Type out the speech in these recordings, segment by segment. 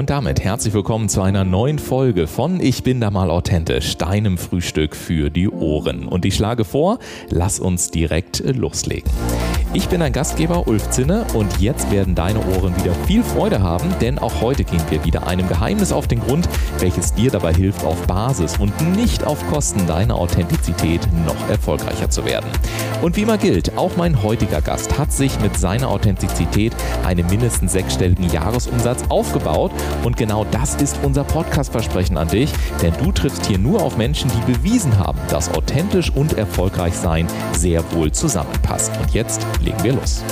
Und damit herzlich willkommen zu einer neuen Folge von Ich bin da mal authentisch, deinem Frühstück für die Ohren. Und ich schlage vor, lass uns direkt loslegen. Ich bin dein Gastgeber Ulf Zinne und jetzt werden deine Ohren wieder viel Freude haben, denn auch heute gehen wir wieder einem Geheimnis auf den Grund, welches dir dabei hilft, auf Basis und nicht auf Kosten deiner Authentizität noch erfolgreicher zu werden. Und wie immer gilt, auch mein heutiger Gast hat sich mit seiner Authentizität einen mindestens sechsstelligen Jahresumsatz aufgebaut und genau das ist unser Podcast-Versprechen an dich, denn du triffst hier nur auf Menschen, die bewiesen haben, dass authentisch und erfolgreich sein sehr wohl zusammenpasst. Und jetzt legen wir los.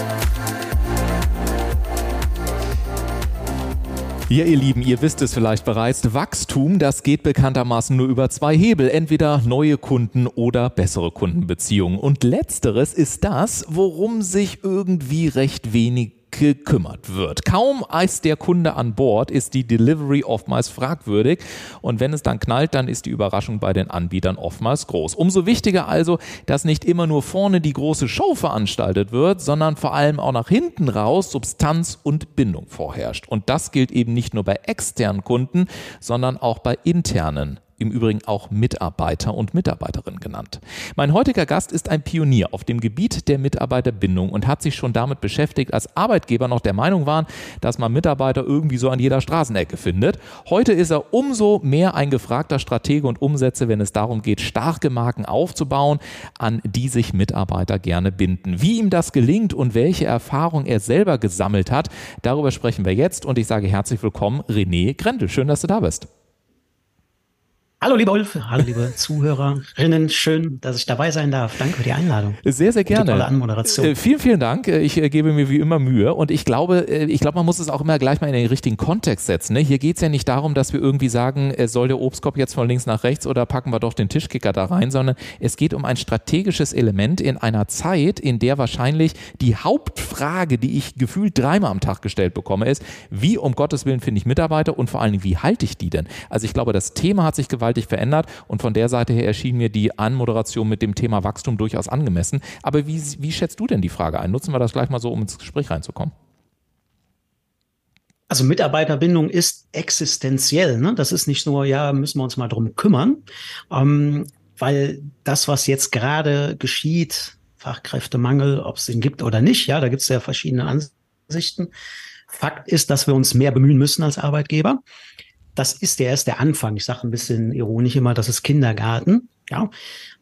Ja, ihr Lieben, ihr wisst es vielleicht bereits, Wachstum, das geht bekanntermaßen nur über zwei Hebel, entweder neue Kunden oder bessere Kundenbeziehungen. Und letzteres ist das, worum sich irgendwie recht wenig gekümmert wird. Kaum ist der Kunde an Bord, ist die Delivery oftmals fragwürdig und wenn es dann knallt, dann ist die Überraschung bei den Anbietern oftmals groß. Umso wichtiger also, dass nicht immer nur vorne die große Show veranstaltet wird, sondern vor allem auch nach hinten raus Substanz und Bindung vorherrscht. Und das gilt eben nicht nur bei externen Kunden, sondern auch bei internen im Übrigen auch Mitarbeiter und Mitarbeiterinnen genannt. Mein heutiger Gast ist ein Pionier auf dem Gebiet der Mitarbeiterbindung und hat sich schon damit beschäftigt, als Arbeitgeber noch der Meinung waren, dass man Mitarbeiter irgendwie so an jeder Straßenecke findet. Heute ist er umso mehr ein gefragter Stratege und Umsetzer, wenn es darum geht, starke Marken aufzubauen, an die sich Mitarbeiter gerne binden. Wie ihm das gelingt und welche Erfahrung er selber gesammelt hat, darüber sprechen wir jetzt und ich sage herzlich willkommen, René Grendel. Schön, dass du da bist. Hallo lieber Ulf, hallo liebe Zuhörerinnen, schön, dass ich dabei sein darf. Danke für die Einladung. Sehr, sehr gerne. Tolle Anmoderation. Äh, vielen, vielen Dank. Äh, ich äh, gebe mir wie immer Mühe und ich glaube, ich glaube, man muss es auch immer gleich mal in den richtigen Kontext setzen. Ne? Hier geht es ja nicht darum, dass wir irgendwie sagen, soll der Obstkorb jetzt von links nach rechts oder packen wir doch den Tischkicker da rein, sondern es geht um ein strategisches Element in einer Zeit, in der wahrscheinlich die Hauptfrage, die ich gefühlt dreimal am Tag gestellt bekomme, ist, wie um Gottes Willen finde ich Mitarbeiter und vor allen Dingen, wie halte ich die denn? Also ich glaube, das Thema hat sich gewaltig gewaltig verändert und von der Seite her erschien mir die Anmoderation mit dem Thema Wachstum durchaus angemessen. Aber wie, wie schätzt du denn die Frage ein? Nutzen wir das gleich mal so, um ins Gespräch reinzukommen. Also Mitarbeiterbindung ist existenziell. Ne? Das ist nicht nur, ja, müssen wir uns mal drum kümmern, ähm, weil das, was jetzt gerade geschieht, Fachkräftemangel, ob es ihn gibt oder nicht, ja, da gibt es ja verschiedene Ansichten. Fakt ist, dass wir uns mehr bemühen müssen als Arbeitgeber das ist der erst der Anfang. Ich sage ein bisschen ironisch immer, das ist Kindergarten. Ja,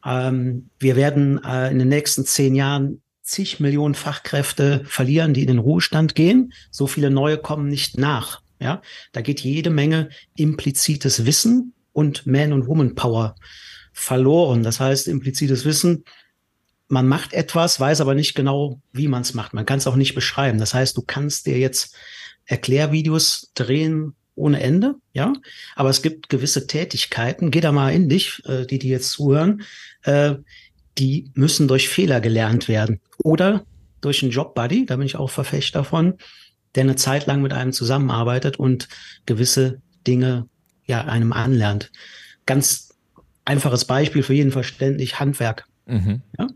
ähm, wir werden äh, in den nächsten zehn Jahren zig Millionen Fachkräfte verlieren, die in den Ruhestand gehen. So viele neue kommen nicht nach. Ja, da geht jede Menge implizites Wissen und Man- und Woman-Power verloren. Das heißt, implizites Wissen, man macht etwas, weiß aber nicht genau, wie man es macht. Man kann es auch nicht beschreiben. Das heißt, du kannst dir jetzt Erklärvideos drehen, ohne Ende, ja. Aber es gibt gewisse Tätigkeiten, geh da mal in dich, äh, die die jetzt zuhören, äh, die müssen durch Fehler gelernt werden. Oder durch einen Jobbuddy, da bin ich auch Verfechter davon, der eine Zeit lang mit einem zusammenarbeitet und gewisse Dinge ja einem anlernt. Ganz einfaches Beispiel für jeden verständlich, Handwerk. Mhm. Ja?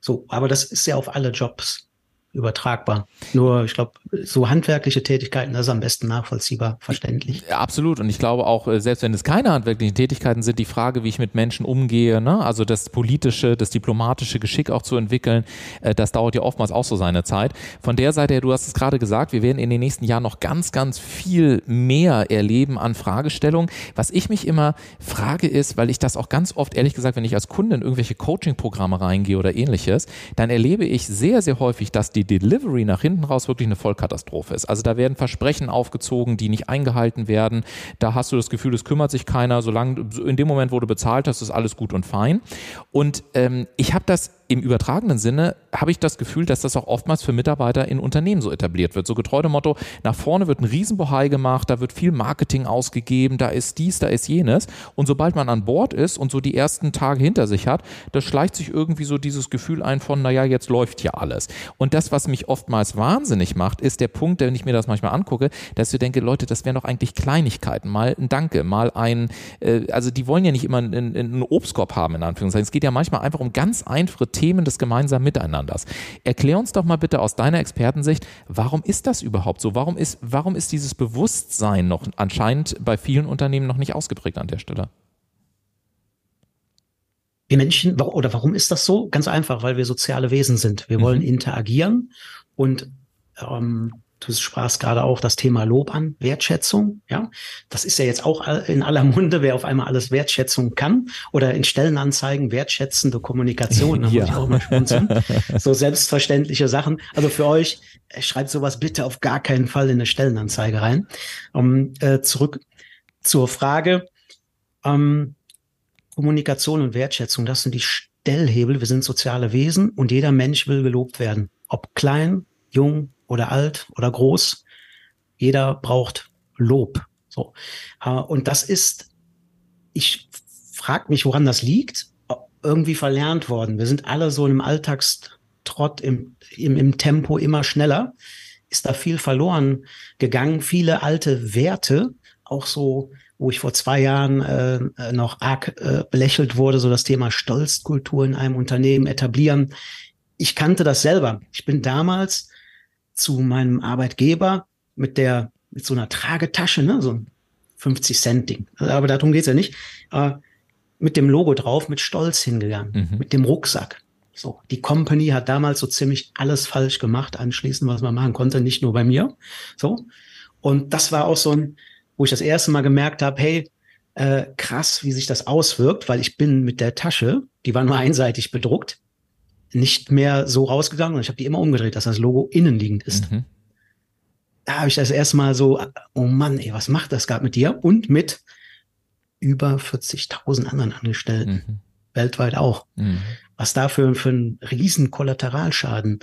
So, aber das ist ja auf alle Jobs übertragbar. Nur, ich glaube, so handwerkliche Tätigkeiten, das ist am besten nachvollziehbar, verständlich. Ja, absolut. Und ich glaube auch, äh, selbst wenn es keine handwerklichen Tätigkeiten sind, die Frage, wie ich mit Menschen umgehe, ne? also das politische, das diplomatische Geschick auch zu entwickeln, äh, das dauert ja oftmals auch so seine Zeit. Von der Seite her, du hast es gerade gesagt, wir werden in den nächsten Jahren noch ganz, ganz viel mehr erleben an Fragestellungen. Was ich mich immer frage ist, weil ich das auch ganz oft, ehrlich gesagt, wenn ich als Kunde in irgendwelche Coaching-Programme reingehe oder ähnliches, dann erlebe ich sehr, sehr häufig, dass die die Delivery nach hinten raus wirklich eine Vollkatastrophe ist. Also da werden Versprechen aufgezogen, die nicht eingehalten werden. Da hast du das Gefühl, es kümmert sich keiner. Solange in dem Moment, wo du bezahlt hast, ist alles gut und fein. Und ähm, ich habe das im übertragenen Sinne habe ich das Gefühl, dass das auch oftmals für Mitarbeiter in Unternehmen so etabliert wird. So getreu dem Motto, nach vorne wird ein Riesenbohai gemacht, da wird viel Marketing ausgegeben, da ist dies, da ist jenes. Und sobald man an Bord ist und so die ersten Tage hinter sich hat, da schleicht sich irgendwie so dieses Gefühl ein von, naja, jetzt läuft ja alles. Und das, was mich oftmals wahnsinnig macht, ist der Punkt, wenn ich mir das manchmal angucke, dass ich denke, Leute, das wären doch eigentlich Kleinigkeiten. Mal ein Danke, mal ein, äh, also die wollen ja nicht immer einen, einen Obstkorb haben, in Anführungszeichen. Es geht ja manchmal einfach um ganz einfache Themen Themen des gemeinsamen Miteinanders. Erklär uns doch mal bitte aus deiner Expertensicht, warum ist das überhaupt so? Warum ist, warum ist dieses Bewusstsein noch anscheinend bei vielen Unternehmen noch nicht ausgeprägt an der Stelle? Wir Menschen, oder warum ist das so? Ganz einfach, weil wir soziale Wesen sind. Wir mhm. wollen interagieren und ähm, du sprachst gerade auch das Thema Lob an, Wertschätzung, ja. Das ist ja jetzt auch in aller Munde, wer auf einmal alles Wertschätzung kann oder in Stellenanzeigen wertschätzende Kommunikation, da ja. muss ich auch mal schmunzeln. so selbstverständliche Sachen. Also für euch, äh, schreibt sowas bitte auf gar keinen Fall in eine Stellenanzeige rein. Um, äh, zurück zur Frage, ähm, Kommunikation und Wertschätzung, das sind die Stellhebel. Wir sind soziale Wesen und jeder Mensch will gelobt werden. Ob klein, jung, oder alt oder groß. Jeder braucht Lob. So. Äh, und das ist, ich frage mich, woran das liegt, irgendwie verlernt worden. Wir sind alle so im Alltagstrott, im, im, im Tempo immer schneller. Ist da viel verloren gegangen. Viele alte Werte, auch so, wo ich vor zwei Jahren äh, noch arg äh, belächelt wurde, so das Thema Stolzkultur in einem Unternehmen etablieren. Ich kannte das selber. Ich bin damals zu meinem Arbeitgeber mit der, mit so einer Tragetasche, ne, so ein 50 Cent Ding. Aber darum geht's ja nicht. Äh, mit dem Logo drauf, mit Stolz hingegangen, mhm. mit dem Rucksack. So, die Company hat damals so ziemlich alles falsch gemacht, anschließend, was man machen konnte, nicht nur bei mir. So. Und das war auch so ein, wo ich das erste Mal gemerkt habe, hey, äh, krass, wie sich das auswirkt, weil ich bin mit der Tasche, die war nur einseitig bedruckt, nicht mehr so rausgegangen und ich habe die immer umgedreht, dass das Logo innenliegend ist. Mhm. Da habe ich das erstmal so, oh Mann, ey, was macht das gerade mit dir? Und mit über 40.000 anderen Angestellten. Mhm. Weltweit auch. Mhm. Was dafür für einen riesen Kollateralschaden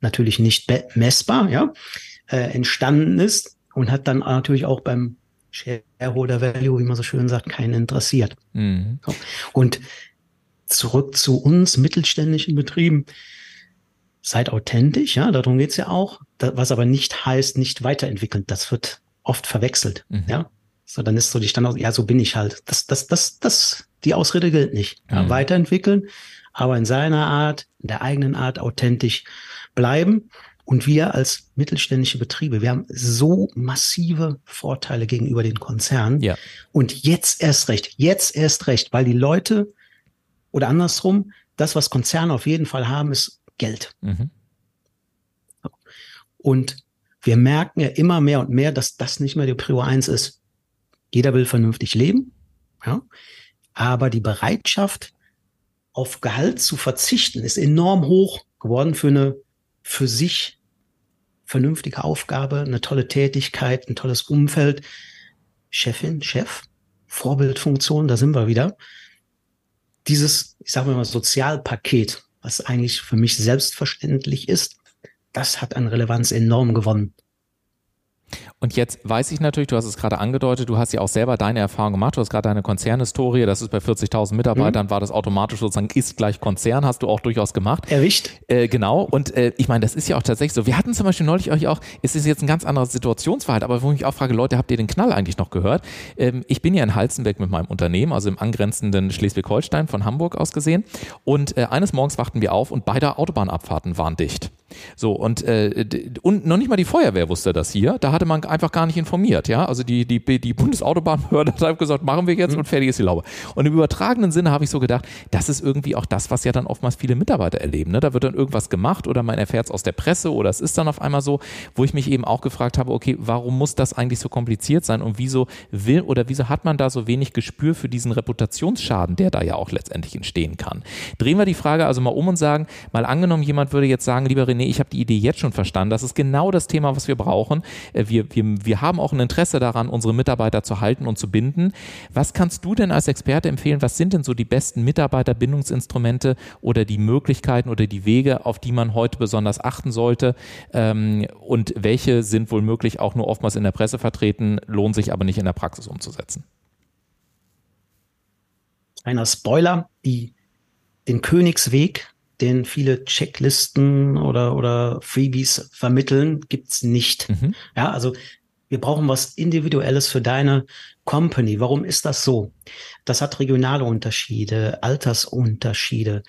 natürlich nicht messbar, ja, äh, entstanden ist und hat dann natürlich auch beim Shareholder Value, wie man so schön sagt, keinen interessiert. Mhm. So. Und zurück zu uns mittelständischen Betrieben. Seid authentisch, ja, darum geht's ja auch. was aber nicht heißt, nicht weiterentwickeln. Das wird oft verwechselt, mhm. ja. So, dann ist so die Standard, ja, so bin ich halt. Das, das, das, das, die Ausrede gilt nicht. Ja, mhm. Weiterentwickeln, aber in seiner Art, in der eigenen Art authentisch bleiben. Und wir als mittelständische Betriebe, wir haben so massive Vorteile gegenüber den Konzernen. Ja. Und jetzt erst recht, jetzt erst recht, weil die Leute oder andersrum, das, was Konzerne auf jeden Fall haben, ist Geld. Mhm. Und wir merken ja immer mehr und mehr, dass das nicht mehr die Prio 1 ist. Jeder will vernünftig leben, ja, aber die Bereitschaft, auf Gehalt zu verzichten, ist enorm hoch geworden für eine für sich vernünftige Aufgabe, eine tolle Tätigkeit, ein tolles Umfeld. Chefin, Chef, Vorbildfunktion, da sind wir wieder dieses, ich sage mal, Sozialpaket, was eigentlich für mich selbstverständlich ist, das hat an Relevanz enorm gewonnen. Und jetzt weiß ich natürlich, du hast es gerade angedeutet, du hast ja auch selber deine Erfahrung gemacht, du hast gerade deine Konzernhistorie, das ist bei 40.000 Mitarbeitern, mhm. war das automatisch sozusagen ist gleich Konzern, hast du auch durchaus gemacht. Erwischt. Äh, genau, und äh, ich meine, das ist ja auch tatsächlich so. Wir hatten zum Beispiel neulich euch auch, es ist jetzt ein ganz anderes Situationsverhalten, aber wo ich mich auch frage, Leute, habt ihr den Knall eigentlich noch gehört? Ähm, ich bin ja in Halzenbeck mit meinem Unternehmen, also im angrenzenden Schleswig-Holstein von Hamburg aus gesehen und äh, eines Morgens wachten wir auf und beide Autobahnabfahrten waren dicht. So, und, äh, und noch nicht mal die Feuerwehr wusste das hier. Da hatte man einfach gar nicht informiert. Ja? Also die, die, die Bundesautobahnbehörde hat gesagt, machen wir jetzt und fertig ist die Laube. Und im übertragenen Sinne habe ich so gedacht, das ist irgendwie auch das, was ja dann oftmals viele Mitarbeiter erleben. Ne? Da wird dann irgendwas gemacht oder man erfährt es aus der Presse oder es ist dann auf einmal so, wo ich mich eben auch gefragt habe, okay, warum muss das eigentlich so kompliziert sein und wieso will oder wieso hat man da so wenig Gespür für diesen Reputationsschaden, der da ja auch letztendlich entstehen kann. Drehen wir die Frage also mal um und sagen, mal angenommen, jemand würde jetzt sagen, lieber René, ich habe die Idee jetzt schon verstanden. Das ist genau das Thema, was wir brauchen. Äh, wir, wir, wir haben auch ein Interesse daran, unsere Mitarbeiter zu halten und zu binden. Was kannst du denn als Experte empfehlen? Was sind denn so die besten Mitarbeiterbindungsinstrumente oder die Möglichkeiten oder die Wege, auf die man heute besonders achten sollte? Ähm, und welche sind wohl möglich auch nur oftmals in der Presse vertreten, lohnen sich aber nicht in der Praxis umzusetzen? Einer Spoiler, die, den Königsweg den viele Checklisten oder, oder Freebies vermitteln, gibt's nicht. Mhm. Ja, also wir brauchen was Individuelles für deine Company. Warum ist das so? Das hat regionale Unterschiede, Altersunterschiede.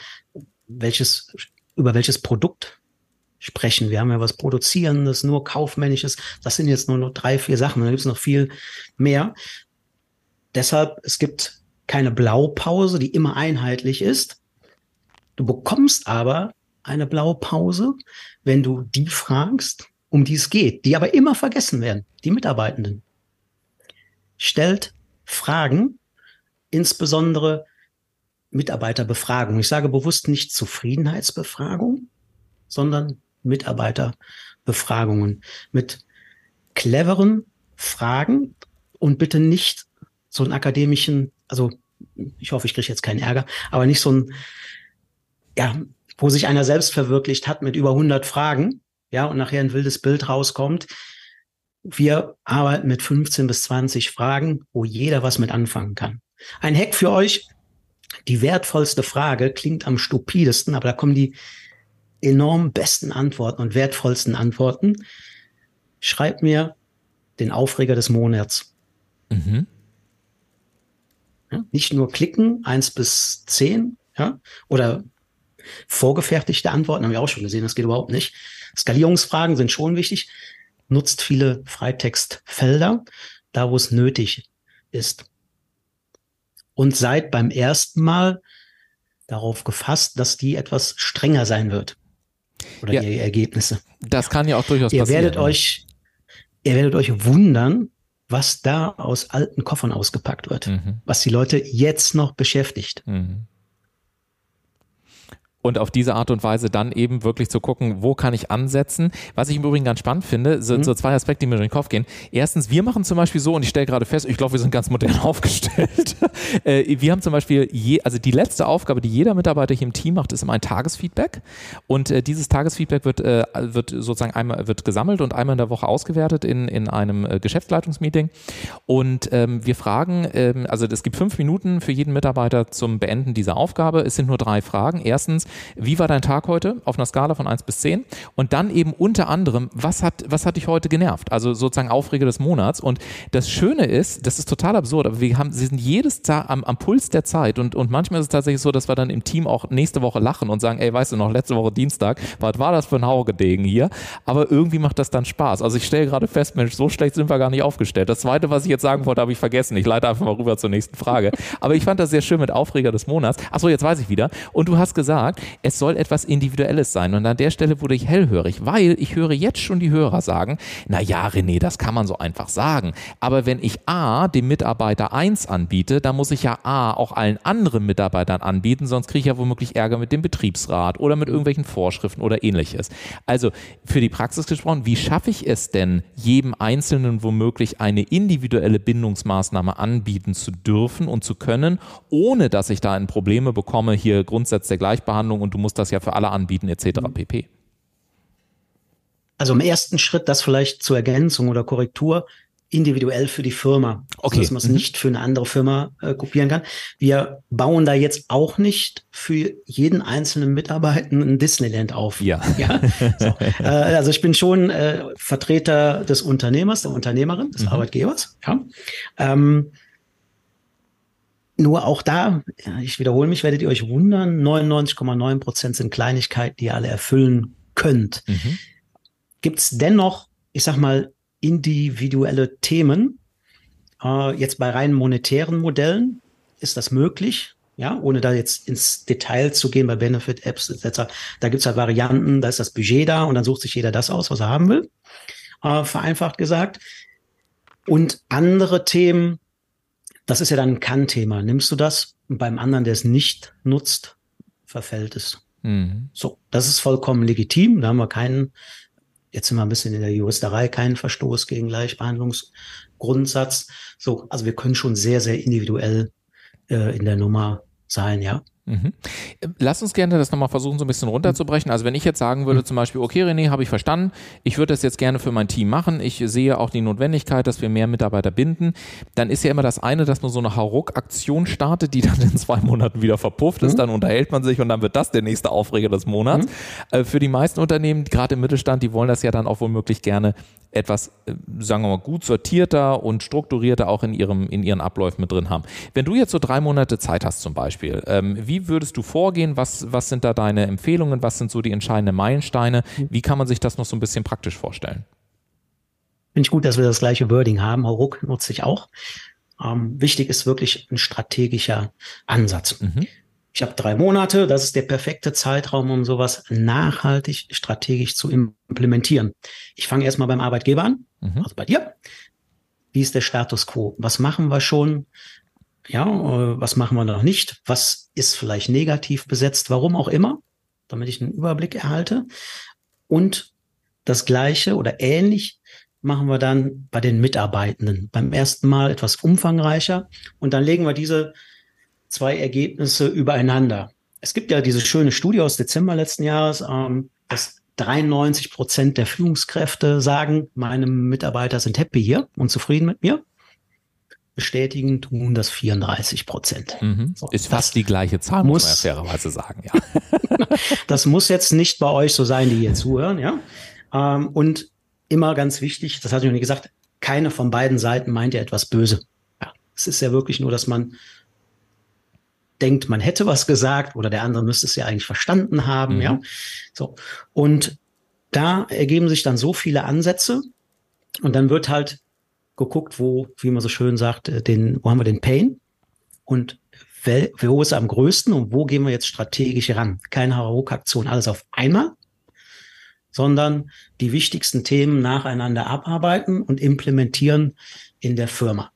welches, über welches Produkt sprechen. Wir haben ja was Produzierendes, nur Kaufmännisches. Das sind jetzt nur noch drei, vier Sachen. Da gibt es noch viel mehr. Deshalb, es gibt keine Blaupause, die immer einheitlich ist. Du bekommst aber eine Blaupause, wenn du die fragst, um die es geht, die aber immer vergessen werden, die Mitarbeitenden. Stellt Fragen, insbesondere Mitarbeiterbefragung. Ich sage bewusst nicht Zufriedenheitsbefragung, sondern Mitarbeiterbefragungen mit cleveren Fragen und bitte nicht so einen akademischen, also ich hoffe, ich kriege jetzt keinen Ärger, aber nicht so ein, ja, wo sich einer selbst verwirklicht hat mit über 100 Fragen, ja, und nachher ein wildes Bild rauskommt. Wir arbeiten mit 15 bis 20 Fragen, wo jeder was mit anfangen kann. Ein Hack für euch. Die wertvollste Frage klingt am stupidesten, aber da kommen die enorm besten Antworten und wertvollsten Antworten. Schreib mir den Aufreger des Monats. Mhm. Ja, nicht nur klicken, eins bis zehn, ja, oder vorgefertigte Antworten, haben wir auch schon gesehen, das geht überhaupt nicht. Skalierungsfragen sind schon wichtig. Nutzt viele Freitextfelder, da wo es nötig ist. Und seid beim ersten Mal darauf gefasst, dass die etwas strenger sein wird oder ja, die Ergebnisse. Das kann ja auch durchaus ihr passieren. Werdet euch, ihr werdet euch wundern, was da aus alten Koffern ausgepackt wird, mhm. was die Leute jetzt noch beschäftigt. Mhm und auf diese Art und Weise dann eben wirklich zu gucken, wo kann ich ansetzen. Was ich im Übrigen ganz spannend finde, sind mhm. so zwei Aspekte, die mir durch den Kopf gehen. Erstens, wir machen zum Beispiel so, und ich stelle gerade fest, ich glaube, wir sind ganz modern aufgestellt. Äh, wir haben zum Beispiel, je, also die letzte Aufgabe, die jeder Mitarbeiter hier im Team macht, ist immer ein Tagesfeedback. Und äh, dieses Tagesfeedback wird, äh, wird sozusagen einmal wird gesammelt und einmal in der Woche ausgewertet in, in einem äh, Geschäftsleitungsmeeting. Und ähm, wir fragen, ähm, also es gibt fünf Minuten für jeden Mitarbeiter zum Beenden dieser Aufgabe. Es sind nur drei Fragen. Erstens, wie war dein Tag heute auf einer Skala von 1 bis 10? Und dann eben unter anderem, was hat, was hat dich heute genervt? Also sozusagen Aufreger des Monats. Und das Schöne ist, das ist total absurd, aber wir haben, sie sind jedes Tag am, am Puls der Zeit und, und manchmal ist es tatsächlich so, dass wir dann im Team auch nächste Woche lachen und sagen, ey, weißt du noch, letzte Woche Dienstag, was war das für ein Haugedegen hier? Aber irgendwie macht das dann Spaß. Also ich stelle gerade fest, Mensch, so schlecht sind wir gar nicht aufgestellt. Das zweite, was ich jetzt sagen wollte, habe ich vergessen. Ich leite einfach mal rüber zur nächsten Frage. Aber ich fand das sehr schön mit Aufreger des Monats. Achso, jetzt weiß ich wieder. Und du hast gesagt, es soll etwas Individuelles sein. Und an der Stelle wurde ich hellhörig, weil ich höre jetzt schon die Hörer sagen, na ja, René, das kann man so einfach sagen. Aber wenn ich A dem Mitarbeiter 1 anbiete, dann muss ich ja A auch allen anderen Mitarbeitern anbieten, sonst kriege ich ja womöglich Ärger mit dem Betriebsrat oder mit irgendwelchen Vorschriften oder ähnliches. Also für die Praxis gesprochen, wie schaffe ich es denn, jedem Einzelnen womöglich eine individuelle Bindungsmaßnahme anbieten zu dürfen und zu können, ohne dass ich da in Probleme bekomme, hier Grundsatz der Gleichbehandlung und du musst das ja für alle anbieten etc. Mhm. pp. Also im ersten Schritt das vielleicht zur Ergänzung oder Korrektur individuell für die Firma, okay. dass man es mhm. nicht für eine andere Firma äh, kopieren kann. Wir bauen da jetzt auch nicht für jeden einzelnen Mitarbeiter ein Disneyland auf. Ja. ja? So. äh, also ich bin schon äh, Vertreter des Unternehmers, der Unternehmerin, des mhm. Arbeitgebers. Ja. Ähm, nur auch da, ich wiederhole mich, werdet ihr euch wundern, 99,9 Prozent sind Kleinigkeiten, die ihr alle erfüllen könnt. Mhm. Gibt es dennoch, ich sag mal, individuelle Themen? Äh, jetzt bei rein monetären Modellen ist das möglich, ja, ohne da jetzt ins Detail zu gehen bei Benefit-Apps etc. Da gibt es halt Varianten, da ist das Budget da und dann sucht sich jeder das aus, was er haben will, äh, vereinfacht gesagt. Und andere Themen, das ist ja dann ein Kann-Thema. Nimmst du das und beim anderen, der es nicht nutzt, verfällt es. Mhm. So, das ist vollkommen legitim. Da haben wir keinen, jetzt sind wir ein bisschen in der Juristerei, keinen Verstoß gegen Gleichbehandlungsgrundsatz. So, also wir können schon sehr, sehr individuell äh, in der Nummer sein, ja. Mhm. Lass uns gerne das nochmal versuchen, so ein bisschen runterzubrechen. Also wenn ich jetzt sagen würde, mhm. zum Beispiel, okay, René, habe ich verstanden, ich würde das jetzt gerne für mein Team machen, ich sehe auch die Notwendigkeit, dass wir mehr Mitarbeiter binden, dann ist ja immer das eine, dass man so eine Hauruck-Aktion startet, die dann in zwei Monaten wieder verpufft ist, mhm. dann unterhält man sich und dann wird das der nächste Aufreger des Monats. Mhm. Äh, für die meisten Unternehmen, gerade im Mittelstand, die wollen das ja dann auch womöglich gerne etwas, äh, sagen wir mal, gut sortierter und strukturierter auch in, ihrem, in ihren Abläufen mit drin haben. Wenn du jetzt so drei Monate Zeit hast zum Beispiel, ähm, wie würdest du vorgehen? Was, was sind da deine Empfehlungen? Was sind so die entscheidenden Meilensteine? Wie kann man sich das noch so ein bisschen praktisch vorstellen? Finde ich gut, dass wir das gleiche Wording haben. Hauruck nutze ich auch. Ähm, wichtig ist wirklich ein strategischer Ansatz. Mhm. Ich habe drei Monate, das ist der perfekte Zeitraum, um sowas nachhaltig strategisch zu implementieren. Ich fange erstmal beim Arbeitgeber an, mhm. also bei dir. Wie ist der Status quo? Was machen wir schon? Ja, äh, was machen wir noch nicht? Was ist vielleicht negativ besetzt? Warum auch immer, damit ich einen Überblick erhalte. Und das Gleiche oder ähnlich machen wir dann bei den Mitarbeitenden. Beim ersten Mal etwas umfangreicher und dann legen wir diese zwei Ergebnisse übereinander. Es gibt ja diese schöne Studie aus Dezember letzten Jahres, ähm, dass 93 Prozent der Führungskräfte sagen, meine Mitarbeiter sind happy hier und zufrieden mit mir. Bestätigen tun das 34 Prozent. Mhm. So, Ist fast die gleiche Zahl, muss, muss man ja fairerweise sagen, ja. das muss jetzt nicht bei euch so sein, die hier zuhören, ja. Ähm, und immer ganz wichtig, das hatte ich noch nie gesagt, keine von beiden Seiten meint ja etwas böse. Ja, es ist ja wirklich nur, dass man denkt, man hätte was gesagt oder der andere müsste es ja eigentlich verstanden haben, mhm. ja. So. Und da ergeben sich dann so viele Ansätze und dann wird halt geguckt, wo, wie man so schön sagt, äh, den, wo haben wir den Pain und wo ist er am größten und wo gehen wir jetzt strategisch ran? Keine Hauruck-Aktion, alles auf einmal, sondern die wichtigsten Themen nacheinander abarbeiten und implementieren in der Firma.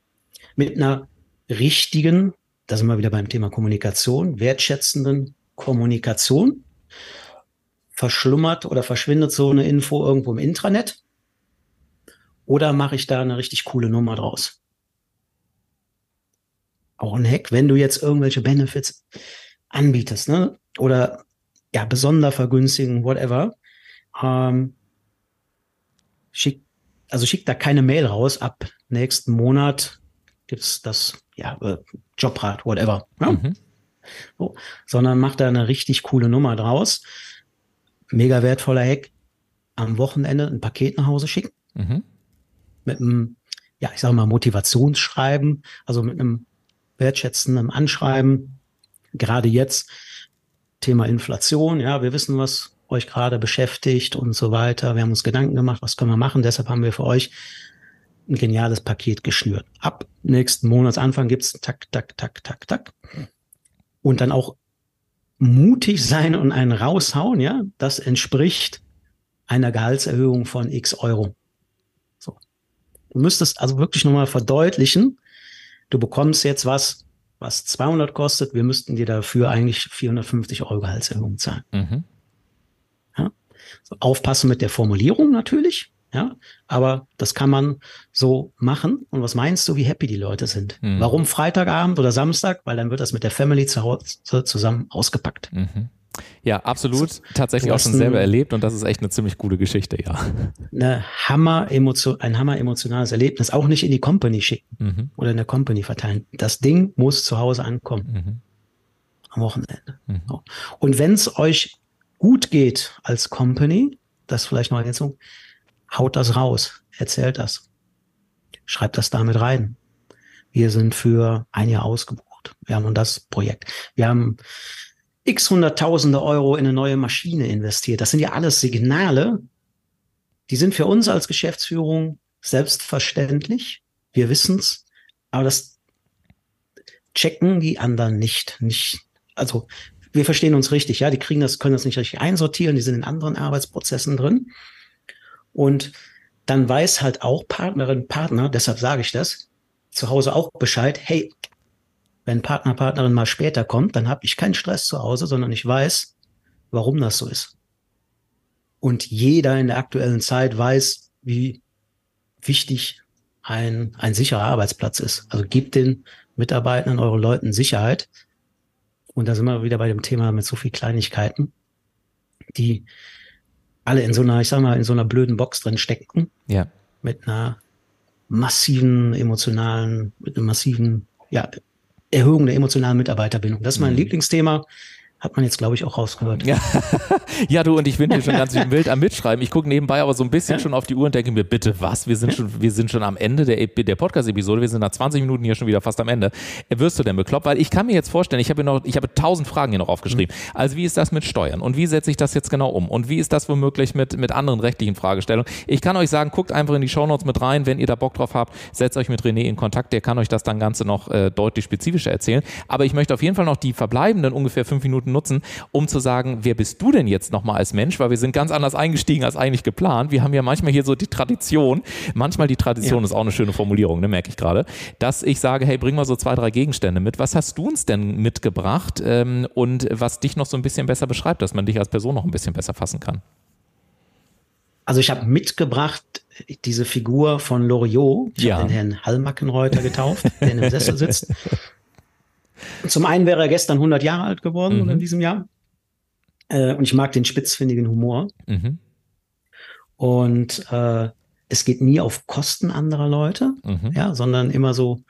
Mit einer richtigen da sind wir wieder beim Thema Kommunikation, wertschätzenden Kommunikation. Verschlummert oder verschwindet so eine Info irgendwo im Intranet? Oder mache ich da eine richtig coole Nummer draus? Auch ein Hack, wenn du jetzt irgendwelche Benefits anbietest, ne? Oder ja, besonder vergünstigen, whatever. Ähm, schick, also schick da keine Mail raus. Ab nächsten Monat gibt's das ja, äh, Jobrad, whatever. Ja? Mhm. So, sondern macht da eine richtig coole Nummer draus. Mega wertvoller Hack. Am Wochenende ein Paket nach Hause schicken. Mhm. Mit einem, ja, ich sage mal, Motivationsschreiben, also mit einem wertschätzenden Anschreiben. Gerade jetzt Thema Inflation. Ja, wir wissen, was euch gerade beschäftigt und so weiter. Wir haben uns Gedanken gemacht, was können wir machen. Deshalb haben wir für euch ein geniales Paket geschnürt. Ab nächsten Monatsanfang gibt's tak, tak, tak, tak, tak. Und dann auch mutig sein und einen raushauen, ja, das entspricht einer Gehaltserhöhung von x Euro. So. Du müsstest also wirklich nochmal verdeutlichen, du bekommst jetzt was, was 200 kostet, wir müssten dir dafür eigentlich 450 Euro Gehaltserhöhung zahlen. Mhm. Ja? So, aufpassen mit der Formulierung natürlich. Ja, aber das kann man so machen. Und was meinst du, wie happy die Leute sind? Mhm. Warum Freitagabend oder Samstag? Weil dann wird das mit der Family zu Hause zusammen ausgepackt. Mhm. Ja, absolut. So, Tatsächlich auch schon selber erlebt und das ist echt eine ziemlich gute Geschichte, ja. Eine Hammer -Emotion, ein hammer emotionales Erlebnis. Auch nicht in die Company schicken mhm. oder in der Company verteilen. Das Ding muss zu Hause ankommen. Mhm. Am Wochenende. Mhm. Und wenn es euch gut geht als Company, das vielleicht noch eine Ergänzung, haut das raus, erzählt das, schreibt das damit rein. Wir sind für ein Jahr ausgebucht. Wir haben das Projekt. Wir haben x hunderttausende Euro in eine neue Maschine investiert. Das sind ja alles Signale, die sind für uns als Geschäftsführung selbstverständlich. Wir wissen's, aber das checken die anderen nicht. Nicht, also wir verstehen uns richtig, ja, die kriegen das, können das nicht richtig einsortieren, die sind in anderen Arbeitsprozessen drin. Und dann weiß halt auch Partnerin, Partner, deshalb sage ich das, zu Hause auch Bescheid, hey, wenn Partner, Partnerin mal später kommt, dann habe ich keinen Stress zu Hause, sondern ich weiß, warum das so ist. Und jeder in der aktuellen Zeit weiß, wie wichtig ein, ein sicherer Arbeitsplatz ist. Also gebt den Mitarbeitern, euren Leuten Sicherheit. Und da sind wir wieder bei dem Thema mit so viel Kleinigkeiten, die alle in so einer, ich sag mal, in so einer blöden Box drin steckten. Ja. Mit einer massiven emotionalen, mit einem massiven, ja, Erhöhung der emotionalen Mitarbeiterbindung. Das ist mein mhm. Lieblingsthema. Hat man jetzt, glaube ich, auch rausgehört. Ja. ja, du, und ich bin hier schon ganz wild am Mitschreiben. Ich gucke nebenbei aber so ein bisschen schon auf die Uhr und denke mir, bitte was? Wir sind schon, wir sind schon am Ende der, der Podcast-Episode. Wir sind nach 20 Minuten hier schon wieder fast am Ende. Wirst du denn bekloppt? Weil ich kann mir jetzt vorstellen, ich habe noch, ich habe tausend Fragen hier noch aufgeschrieben. Mhm. Also wie ist das mit Steuern? Und wie setze ich das jetzt genau um? Und wie ist das womöglich mit, mit anderen rechtlichen Fragestellungen? Ich kann euch sagen, guckt einfach in die Shownotes mit rein, wenn ihr da Bock drauf habt. Setzt euch mit René in Kontakt. Der kann euch das dann Ganze noch äh, deutlich spezifischer erzählen. Aber ich möchte auf jeden Fall noch die verbleibenden ungefähr fünf Minuten nutzen, um zu sagen, wer bist du denn jetzt nochmal als Mensch? Weil wir sind ganz anders eingestiegen als eigentlich geplant. Wir haben ja manchmal hier so die Tradition, manchmal die Tradition ja. ist auch eine schöne Formulierung, ne, merke ich gerade, dass ich sage, hey, bring mal so zwei, drei Gegenstände mit. Was hast du uns denn mitgebracht ähm, und was dich noch so ein bisschen besser beschreibt, dass man dich als Person noch ein bisschen besser fassen kann? Also ich habe mitgebracht diese Figur von Loriot. Ich ja. habe den Herrn Hallmackenreuter getauft, der in dem Sessel sitzt. Zum einen wäre er gestern 100 Jahre alt geworden mhm. in diesem Jahr. Äh, und ich mag den spitzfindigen Humor. Mhm. Und äh, es geht nie auf Kosten anderer Leute, mhm. ja, sondern immer so ein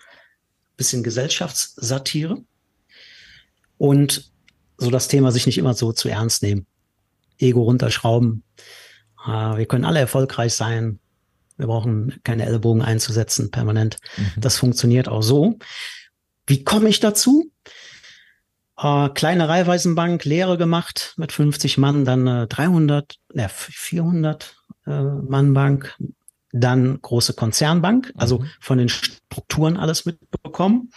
bisschen Gesellschaftssatire. Und so das Thema sich nicht immer so zu ernst nehmen. Ego runterschrauben. Äh, wir können alle erfolgreich sein. Wir brauchen keine Ellbogen einzusetzen permanent. Mhm. Das funktioniert auch so. Wie komme ich dazu? Äh, kleine Reihweisenbank, Lehre gemacht mit 50 Mann, dann äh, 300, ne, 400 äh, Mann Bank, dann große Konzernbank, also mhm. von den Strukturen alles mitbekommen.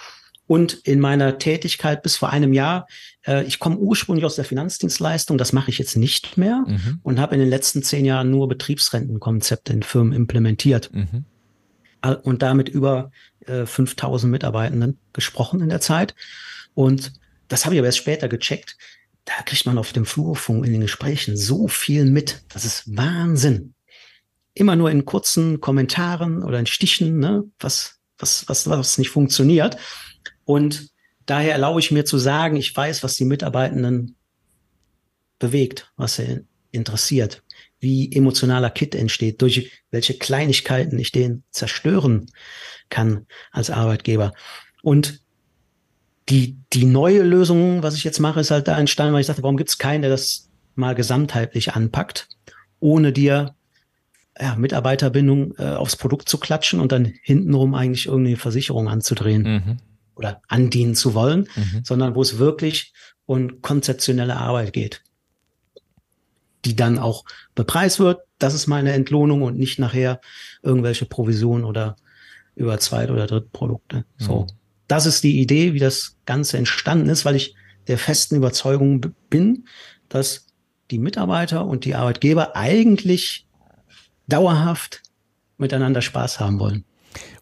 Und in meiner Tätigkeit bis vor einem Jahr, äh, ich komme ursprünglich aus der Finanzdienstleistung, das mache ich jetzt nicht mehr mhm. und habe in den letzten zehn Jahren nur Betriebsrentenkonzepte in Firmen implementiert. Mhm. Und damit über äh, 5000 Mitarbeitenden gesprochen in der Zeit. Und das habe ich aber erst später gecheckt. Da kriegt man auf dem Flurfunk in den Gesprächen so viel mit. Das ist Wahnsinn. Immer nur in kurzen Kommentaren oder in Stichen, ne, was, was, was, was nicht funktioniert. Und daher erlaube ich mir zu sagen, ich weiß, was die Mitarbeitenden bewegt, was sie interessiert, wie emotionaler Kit entsteht, durch welche Kleinigkeiten ich den zerstören kann als Arbeitgeber. Und die, die neue Lösung, was ich jetzt mache, ist halt da entstanden, weil ich dachte, warum gibt es keinen, der das mal gesamtheitlich anpackt, ohne dir ja, Mitarbeiterbindung äh, aufs Produkt zu klatschen und dann hintenrum eigentlich irgendeine Versicherung anzudrehen mhm. oder andienen zu wollen, mhm. sondern wo es wirklich um konzeptionelle Arbeit geht, die dann auch bepreist wird. Das ist meine Entlohnung und nicht nachher irgendwelche Provisionen oder über Zweit- oder Drittprodukte. So. Mhm. Das ist die Idee, wie das Ganze entstanden ist, weil ich der festen Überzeugung bin, dass die Mitarbeiter und die Arbeitgeber eigentlich dauerhaft miteinander Spaß haben wollen.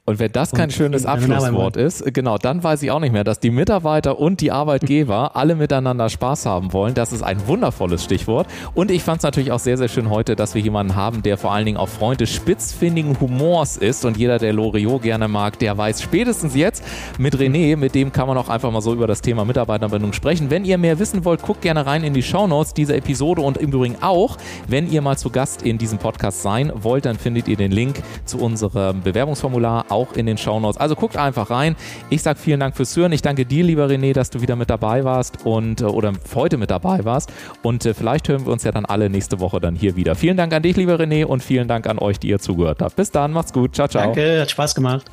Und wenn das kein und schönes Abschlusswort ist, genau, dann weiß ich auch nicht mehr, dass die Mitarbeiter und die Arbeitgeber alle miteinander Spaß haben wollen. Das ist ein wundervolles Stichwort. Und ich fand es natürlich auch sehr, sehr schön heute, dass wir jemanden haben, der vor allen Dingen auch Freund des spitzfindigen Humors ist. Und jeder, der Loriot gerne mag, der weiß spätestens jetzt mit René, mit dem kann man auch einfach mal so über das Thema Mitarbeiterbindung sprechen. Wenn ihr mehr wissen wollt, guckt gerne rein in die Shownotes dieser Episode und im Übrigen auch, wenn ihr mal zu Gast in diesem Podcast sein wollt, dann findet ihr den Link zu unserem Bewerbungsformular auch in den Shownotes. Also guckt einfach rein. Ich sage vielen Dank fürs Hören. Ich danke dir, lieber René, dass du wieder mit dabei warst und äh, oder heute mit dabei warst. Und äh, vielleicht hören wir uns ja dann alle nächste Woche dann hier wieder. Vielen Dank an dich, lieber René, und vielen Dank an euch, die ihr zugehört habt. Bis dann, macht's gut. Ciao, ciao. Danke, hat Spaß gemacht.